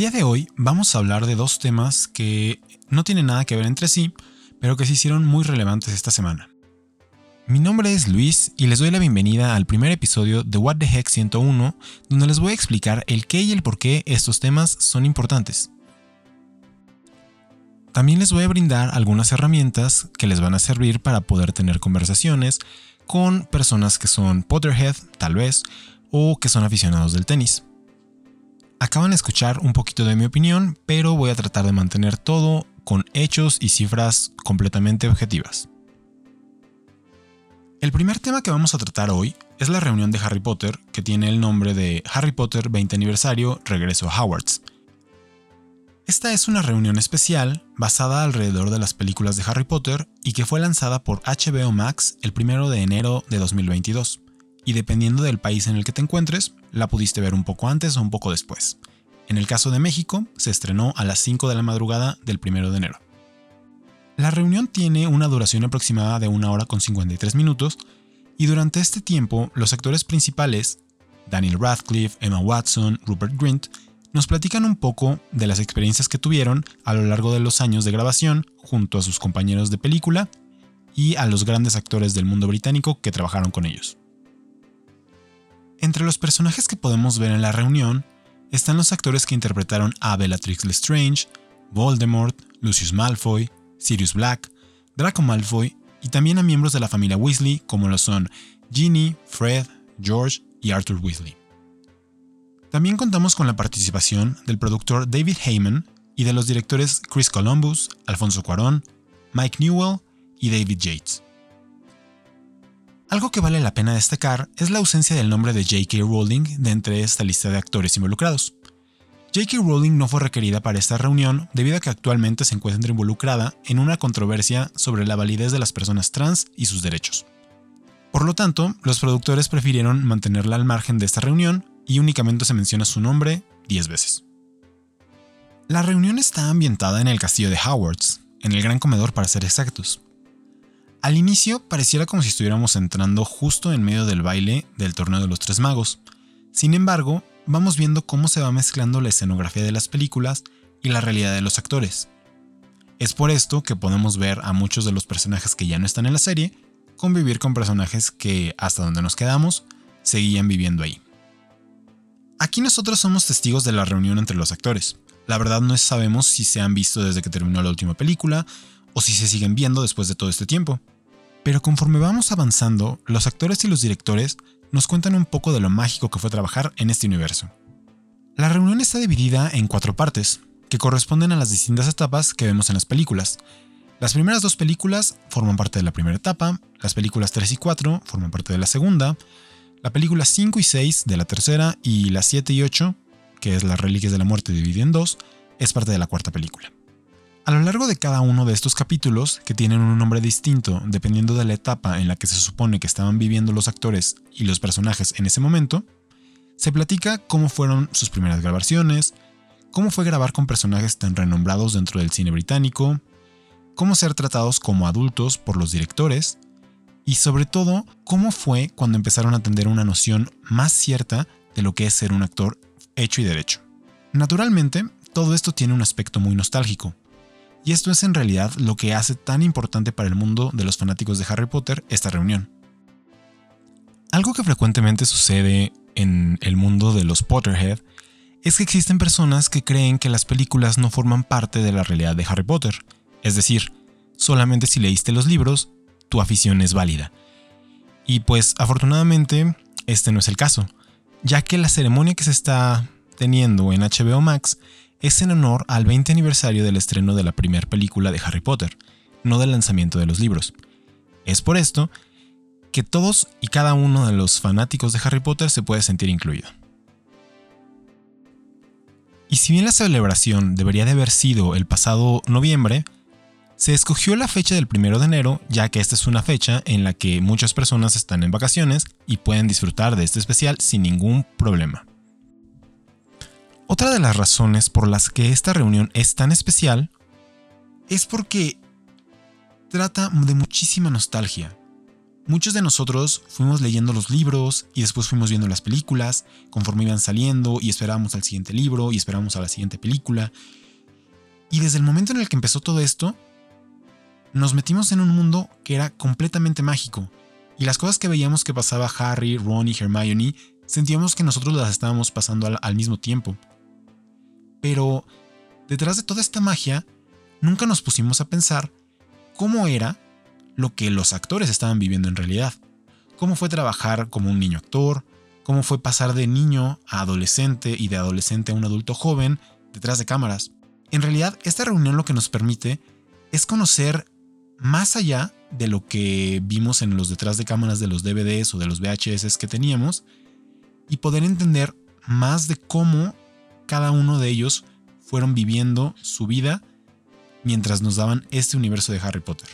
Día de hoy vamos a hablar de dos temas que no tienen nada que ver entre sí, pero que se hicieron muy relevantes esta semana. Mi nombre es Luis y les doy la bienvenida al primer episodio de What the Heck 101, donde les voy a explicar el qué y el por qué estos temas son importantes. También les voy a brindar algunas herramientas que les van a servir para poder tener conversaciones con personas que son Potterhead, tal vez, o que son aficionados del tenis. Acaban de escuchar un poquito de mi opinión, pero voy a tratar de mantener todo con hechos y cifras completamente objetivas. El primer tema que vamos a tratar hoy es la reunión de Harry Potter, que tiene el nombre de Harry Potter 20 aniversario Regreso a Hogwarts. Esta es una reunión especial basada alrededor de las películas de Harry Potter y que fue lanzada por HBO Max el 1 de enero de 2022 y dependiendo del país en el que te encuentres, la pudiste ver un poco antes o un poco después. En el caso de México, se estrenó a las 5 de la madrugada del 1 de enero. La reunión tiene una duración aproximada de una hora con 53 minutos y durante este tiempo los actores principales, Daniel Radcliffe, Emma Watson, Rupert Grint, nos platican un poco de las experiencias que tuvieron a lo largo de los años de grabación junto a sus compañeros de película y a los grandes actores del mundo británico que trabajaron con ellos. Entre los personajes que podemos ver en la reunión están los actores que interpretaron a Bellatrix Lestrange, Voldemort, Lucius Malfoy, Sirius Black, Draco Malfoy y también a miembros de la familia Weasley como lo son Ginny, Fred, George y Arthur Weasley. También contamos con la participación del productor David Heyman y de los directores Chris Columbus, Alfonso Cuarón, Mike Newell y David Yates. Algo que vale la pena destacar es la ausencia del nombre de J.K. Rowling de entre esta lista de actores involucrados. J.K. Rowling no fue requerida para esta reunión debido a que actualmente se encuentra involucrada en una controversia sobre la validez de las personas trans y sus derechos. Por lo tanto, los productores prefirieron mantenerla al margen de esta reunión y únicamente se menciona su nombre 10 veces. La reunión está ambientada en el castillo de Howards, en el gran comedor para ser exactos, al inicio pareciera como si estuviéramos entrando justo en medio del baile del torneo de los tres magos. Sin embargo, vamos viendo cómo se va mezclando la escenografía de las películas y la realidad de los actores. Es por esto que podemos ver a muchos de los personajes que ya no están en la serie convivir con personajes que, hasta donde nos quedamos, seguían viviendo ahí. Aquí nosotros somos testigos de la reunión entre los actores. La verdad no sabemos si se han visto desde que terminó la última película o si se siguen viendo después de todo este tiempo. Pero conforme vamos avanzando, los actores y los directores nos cuentan un poco de lo mágico que fue trabajar en este universo. La reunión está dividida en cuatro partes, que corresponden a las distintas etapas que vemos en las películas. Las primeras dos películas forman parte de la primera etapa, las películas 3 y 4 forman parte de la segunda, la película 5 y 6 de la tercera y las 7 y 8, que es las Reliquias de la Muerte dividida en dos, es parte de la cuarta película. A lo largo de cada uno de estos capítulos, que tienen un nombre distinto dependiendo de la etapa en la que se supone que estaban viviendo los actores y los personajes en ese momento, se platica cómo fueron sus primeras grabaciones, cómo fue grabar con personajes tan renombrados dentro del cine británico, cómo ser tratados como adultos por los directores, y sobre todo cómo fue cuando empezaron a tener una noción más cierta de lo que es ser un actor hecho y derecho. Naturalmente, todo esto tiene un aspecto muy nostálgico, y esto es en realidad lo que hace tan importante para el mundo de los fanáticos de Harry Potter esta reunión. Algo que frecuentemente sucede en el mundo de los Potterhead es que existen personas que creen que las películas no forman parte de la realidad de Harry Potter, es decir, solamente si leíste los libros, tu afición es válida. Y pues afortunadamente este no es el caso, ya que la ceremonia que se está teniendo en HBO Max es en honor al 20 aniversario del estreno de la primera película de Harry Potter, no del lanzamiento de los libros. Es por esto que todos y cada uno de los fanáticos de Harry Potter se puede sentir incluido. Y si bien la celebración debería de haber sido el pasado noviembre, se escogió la fecha del 1 de enero ya que esta es una fecha en la que muchas personas están en vacaciones y pueden disfrutar de este especial sin ningún problema. Otra de las razones por las que esta reunión es tan especial es porque trata de muchísima nostalgia. muchos de nosotros fuimos leyendo los libros y después fuimos viendo las películas conforme iban saliendo y esperábamos al siguiente libro y esperábamos a la siguiente película. Y desde el momento en el que empezó todo esto, nos metimos en un mundo que era completamente mágico. Y las cosas que veíamos que pasaba Harry, Ron y Hermione, sentíamos que nosotros las estábamos pasando al, al mismo tiempo. Pero detrás de toda esta magia, nunca nos pusimos a pensar cómo era lo que los actores estaban viviendo en realidad. Cómo fue trabajar como un niño actor, cómo fue pasar de niño a adolescente y de adolescente a un adulto joven detrás de cámaras. En realidad, esta reunión lo que nos permite es conocer más allá de lo que vimos en los detrás de cámaras de los DVDs o de los VHS que teníamos y poder entender más de cómo cada uno de ellos fueron viviendo su vida mientras nos daban este universo de Harry Potter.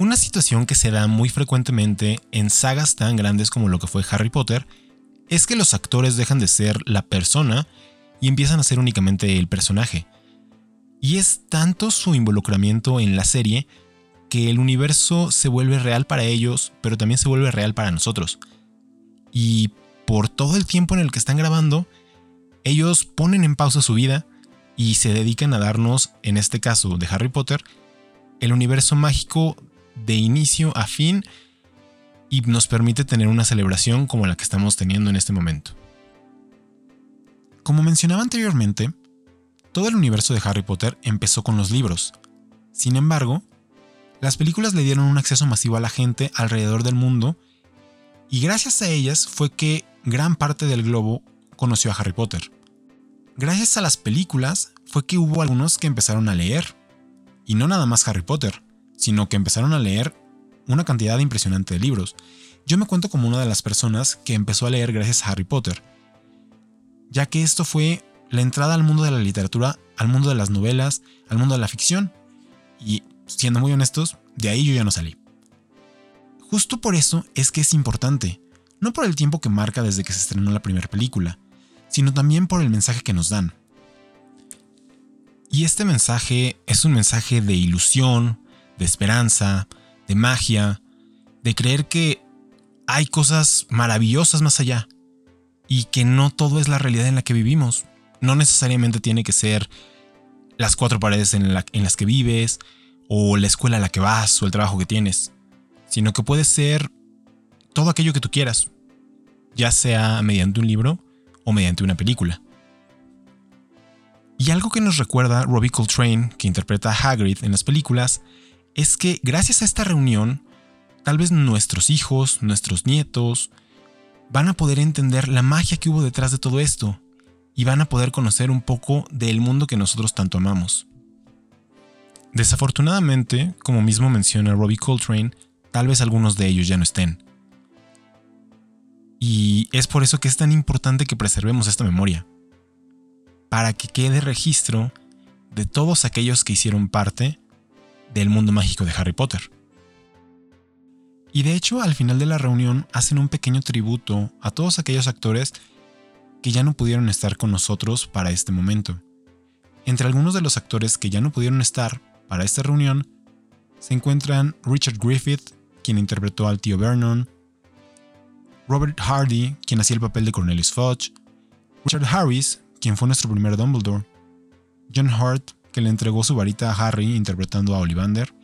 Una situación que se da muy frecuentemente en sagas tan grandes como lo que fue Harry Potter es que los actores dejan de ser la persona y empiezan a ser únicamente el personaje. Y es tanto su involucramiento en la serie que el universo se vuelve real para ellos, pero también se vuelve real para nosotros. Y por todo el tiempo en el que están grabando, ellos ponen en pausa su vida y se dedican a darnos, en este caso de Harry Potter, el universo mágico de inicio a fin y nos permite tener una celebración como la que estamos teniendo en este momento. Como mencionaba anteriormente, todo el universo de Harry Potter empezó con los libros. Sin embargo, las películas le dieron un acceso masivo a la gente alrededor del mundo y gracias a ellas fue que gran parte del globo conoció a Harry Potter. Gracias a las películas fue que hubo algunos que empezaron a leer. Y no nada más Harry Potter, sino que empezaron a leer una cantidad impresionante de libros. Yo me cuento como una de las personas que empezó a leer gracias a Harry Potter, ya que esto fue la entrada al mundo de la literatura, al mundo de las novelas, al mundo de la ficción. Y siendo muy honestos, de ahí yo ya no salí. Justo por eso es que es importante, no por el tiempo que marca desde que se estrenó la primera película, sino también por el mensaje que nos dan. Y este mensaje es un mensaje de ilusión, de esperanza, de magia, de creer que hay cosas maravillosas más allá y que no todo es la realidad en la que vivimos. No necesariamente tiene que ser las cuatro paredes en, las que vives, o la escuela a la que vas, o el trabajo que tienes, sino que puede ser todo aquello que tú quieras, ya sea mediante un libro o mediante una película. Y algo que nos recuerda Robbie Coltrane, que interpreta a Hagrid en las películas, es que gracias a esta reunión, tal vez nuestros hijos, nuestros nietos, van a poder entender la magia que hubo detrás de todo esto y van a poder conocer un poco del mundo que nosotros tanto amamos. Desafortunadamente, como mismo menciona Robbie Coltrane, tal vez algunos de ellos ya no estén. Y es por eso que es tan importante que preservemos esta memoria, para que quede registro de todos aquellos que hicieron parte del mundo mágico de Harry Potter. Y de hecho, al final de la reunión hacen un pequeño tributo a todos aquellos actores que ya no pudieron estar con nosotros para este momento. Entre algunos de los actores que ya no pudieron estar para esta reunión se encuentran Richard Griffith, quien interpretó al tío Vernon, Robert Hardy, quien hacía el papel de Cornelius Fudge, Richard Harris, quien fue nuestro primer Dumbledore, John Hurt, que le entregó su varita a Harry interpretando a Ollivander,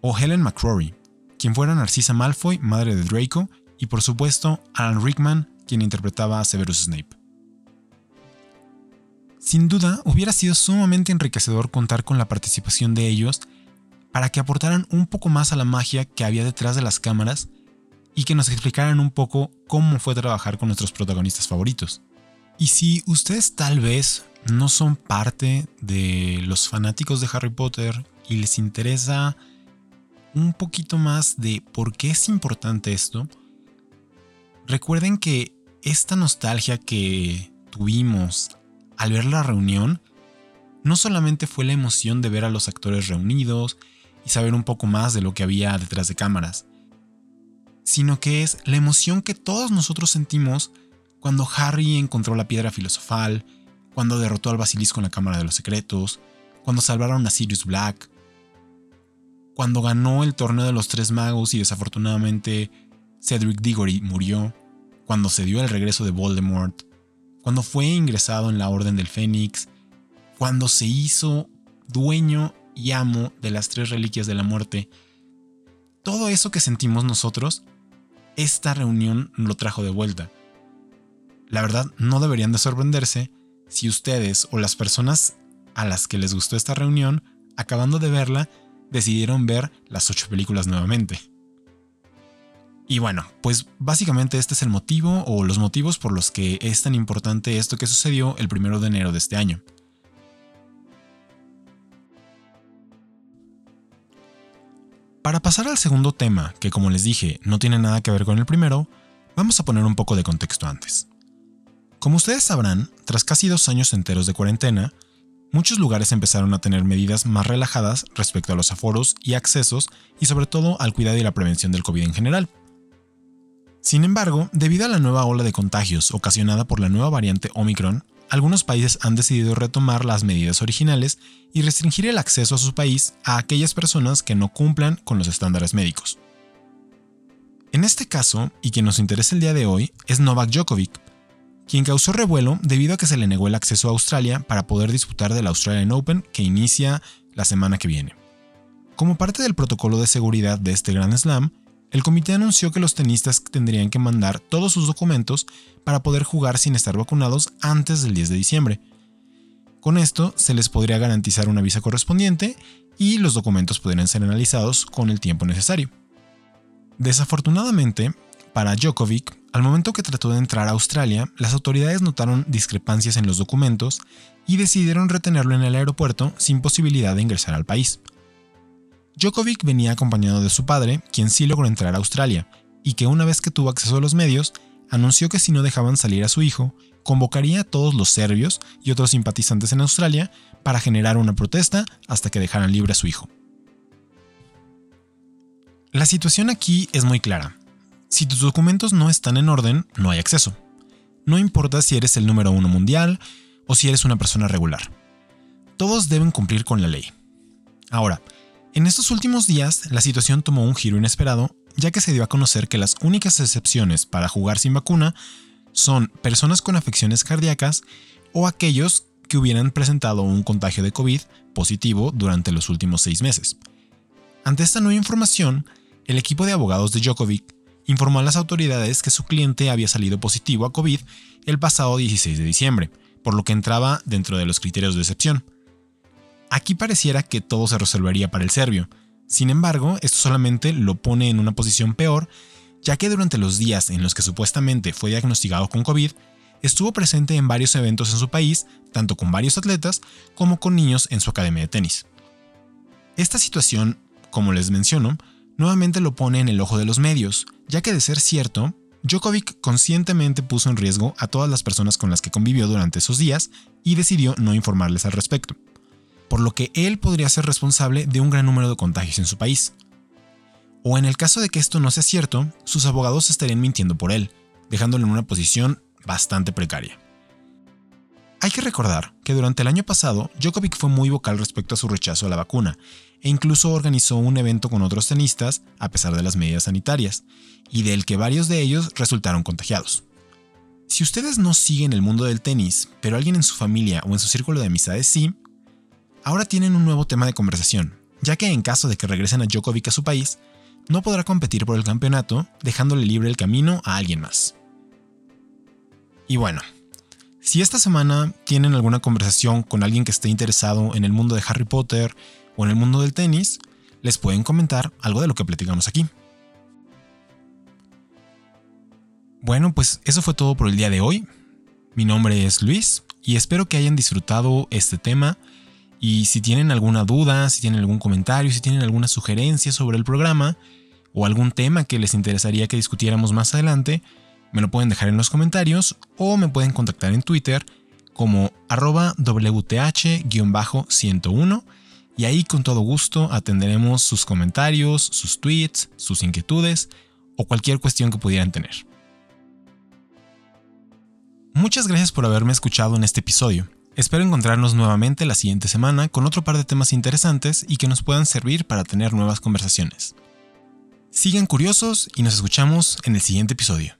o Helen McCrory, quien fuera Narcisa Malfoy, madre de Draco, y por supuesto Alan Rickman, quien interpretaba a Severus Snape. Sin duda, hubiera sido sumamente enriquecedor contar con la participación de ellos para que aportaran un poco más a la magia que había detrás de las cámaras y que nos explicaran un poco cómo fue trabajar con nuestros protagonistas favoritos. Y si ustedes tal vez no son parte de los fanáticos de Harry Potter y les interesa un poquito más de por qué es importante esto, recuerden que esta nostalgia que tuvimos al ver la reunión no solamente fue la emoción de ver a los actores reunidos y saber un poco más de lo que había detrás de cámaras, sino que es la emoción que todos nosotros sentimos cuando Harry encontró la piedra filosofal, cuando derrotó al basilisco en la Cámara de los Secretos, cuando salvaron a Sirius Black. cuando ganó el torneo de los tres magos y desafortunadamente Cedric Diggory murió, cuando se dio el regreso de Voldemort, cuando fue ingresado en la Orden del Fénix, cuando se hizo dueño y amo de las tres reliquias de la muerte. Todo eso que sentimos nosotros, esta reunión lo trajo de vuelta. La verdad, no deberían de sorprenderse si ustedes o las personas a las que les gustó esta reunión, acabando de verla, decidieron ver las ocho películas nuevamente. Y bueno, pues básicamente este es el motivo o los motivos por los que es tan importante esto que sucedió el primero de enero de este año. Para pasar al segundo tema, que como les dije no tiene nada que ver con el primero, vamos a poner un poco de contexto antes. Como ustedes sabrán, tras casi dos años enteros de cuarentena, muchos lugares empezaron a tener medidas más relajadas respecto a los aforos y accesos y sobre todo al cuidado y la prevención del COVID en general. Sin embargo, debido a la nueva ola de contagios ocasionada por la nueva variante Omicron, algunos países han decidido retomar las medidas originales y restringir el acceso a su país a aquellas personas que no cumplan con los estándares médicos. En este caso, y quien nos interesa el día de hoy, es Novak Djokovic, quien causó revuelo debido a que se le negó el acceso a Australia para poder disputar del Australian Open que inicia la semana que viene. Como parte del protocolo de seguridad de este Grand Slam, el comité anunció que los tenistas tendrían que mandar todos sus documentos para poder jugar sin estar vacunados antes del 10 de diciembre. Con esto se les podría garantizar una visa correspondiente y los documentos podrían ser analizados con el tiempo necesario. Desafortunadamente, para Djokovic, al momento que trató de entrar a Australia, las autoridades notaron discrepancias en los documentos y decidieron retenerlo en el aeropuerto sin posibilidad de ingresar al país. Djokovic venía acompañado de su padre, quien sí logró entrar a Australia, y que una vez que tuvo acceso a los medios, anunció que si no dejaban salir a su hijo, convocaría a todos los serbios y otros simpatizantes en Australia para generar una protesta hasta que dejaran libre a su hijo. La situación aquí es muy clara. Si tus documentos no están en orden, no hay acceso. No importa si eres el número uno mundial o si eres una persona regular. Todos deben cumplir con la ley. Ahora, en estos últimos días, la situación tomó un giro inesperado, ya que se dio a conocer que las únicas excepciones para jugar sin vacuna son personas con afecciones cardíacas o aquellos que hubieran presentado un contagio de COVID positivo durante los últimos seis meses. Ante esta nueva información, el equipo de abogados de Djokovic informó a las autoridades que su cliente había salido positivo a COVID el pasado 16 de diciembre, por lo que entraba dentro de los criterios de excepción. Aquí pareciera que todo se resolvería para el serbio. Sin embargo, esto solamente lo pone en una posición peor, ya que durante los días en los que supuestamente fue diagnosticado con COVID, estuvo presente en varios eventos en su país, tanto con varios atletas como con niños en su academia de tenis. Esta situación, como les menciono, nuevamente lo pone en el ojo de los medios, ya que de ser cierto, Djokovic conscientemente puso en riesgo a todas las personas con las que convivió durante esos días y decidió no informarles al respecto por lo que él podría ser responsable de un gran número de contagios en su país. O en el caso de que esto no sea cierto, sus abogados estarían mintiendo por él, dejándolo en una posición bastante precaria. Hay que recordar que durante el año pasado, Djokovic fue muy vocal respecto a su rechazo a la vacuna, e incluso organizó un evento con otros tenistas a pesar de las medidas sanitarias, y del que varios de ellos resultaron contagiados. Si ustedes no siguen el mundo del tenis, pero alguien en su familia o en su círculo de amistades sí, ahora tienen un nuevo tema de conversación, ya que en caso de que regresen a Djokovic a su país, no podrá competir por el campeonato, dejándole libre el camino a alguien más. Y bueno, si esta semana tienen alguna conversación con alguien que esté interesado en el mundo de Harry Potter o en el mundo del tenis, les pueden comentar algo de lo que platicamos aquí. Bueno, pues eso fue todo por el día de hoy. Mi nombre es Luis y espero que hayan disfrutado este tema y si tienen alguna duda, si tienen algún comentario, si tienen alguna sugerencia sobre el programa o algún tema que les interesaría que discutiéramos más adelante, me lo pueden dejar en los comentarios o me pueden contactar en Twitter como arroba WTH-101 y ahí con todo gusto atenderemos sus comentarios, sus tweets, sus inquietudes o cualquier cuestión que pudieran tener. Muchas gracias por haberme escuchado en este episodio. Espero encontrarnos nuevamente la siguiente semana con otro par de temas interesantes y que nos puedan servir para tener nuevas conversaciones. Sigan curiosos y nos escuchamos en el siguiente episodio.